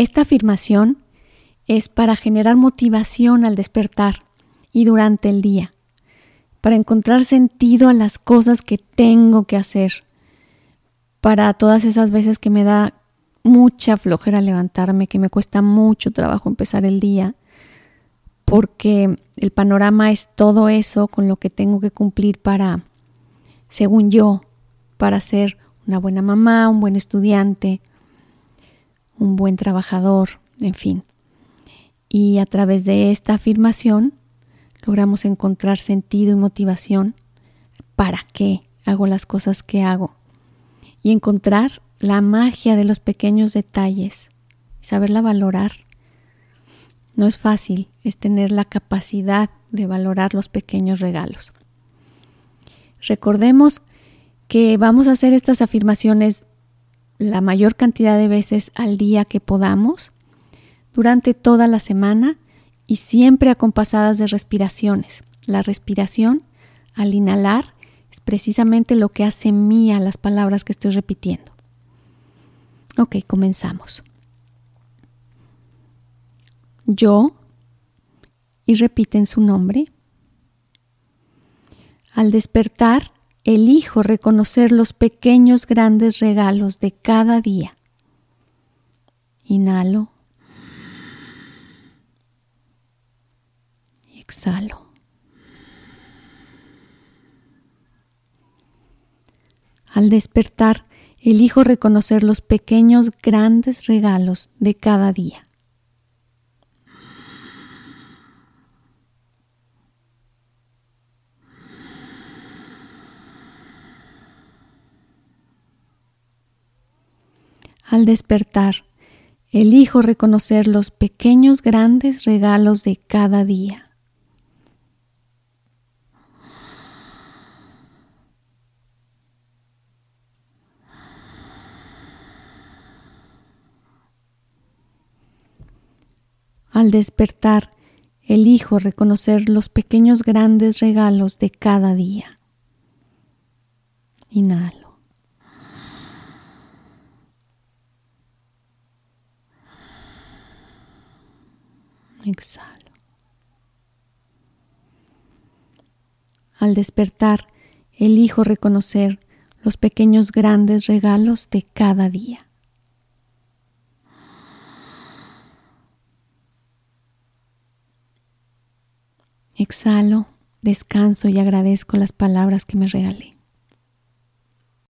Esta afirmación es para generar motivación al despertar y durante el día, para encontrar sentido a las cosas que tengo que hacer, para todas esas veces que me da mucha flojera levantarme, que me cuesta mucho trabajo empezar el día, porque el panorama es todo eso con lo que tengo que cumplir para, según yo, para ser una buena mamá, un buen estudiante, un buen trabajador, en fin. Y a través de esta afirmación logramos encontrar sentido y motivación para qué hago las cosas que hago y encontrar la magia de los pequeños detalles, saberla valorar. No es fácil, es tener la capacidad de valorar los pequeños regalos. Recordemos que vamos a hacer estas afirmaciones la mayor cantidad de veces al día que podamos, durante toda la semana y siempre acompasadas de respiraciones. La respiración, al inhalar, es precisamente lo que hace mía las palabras que estoy repitiendo. Ok, comenzamos. Yo, y repiten su nombre. Al despertar, elijo reconocer los pequeños grandes regalos de cada día. Inhalo. Exhalo. Al despertar, elijo reconocer los pequeños grandes regalos de cada día. Al despertar, elijo reconocer los pequeños grandes regalos de cada día. Al despertar, elijo reconocer los pequeños grandes regalos de cada día. Inhalo. Exhalo. Al despertar, elijo reconocer los pequeños grandes regalos de cada día. Exhalo, descanso y agradezco las palabras que me regalé.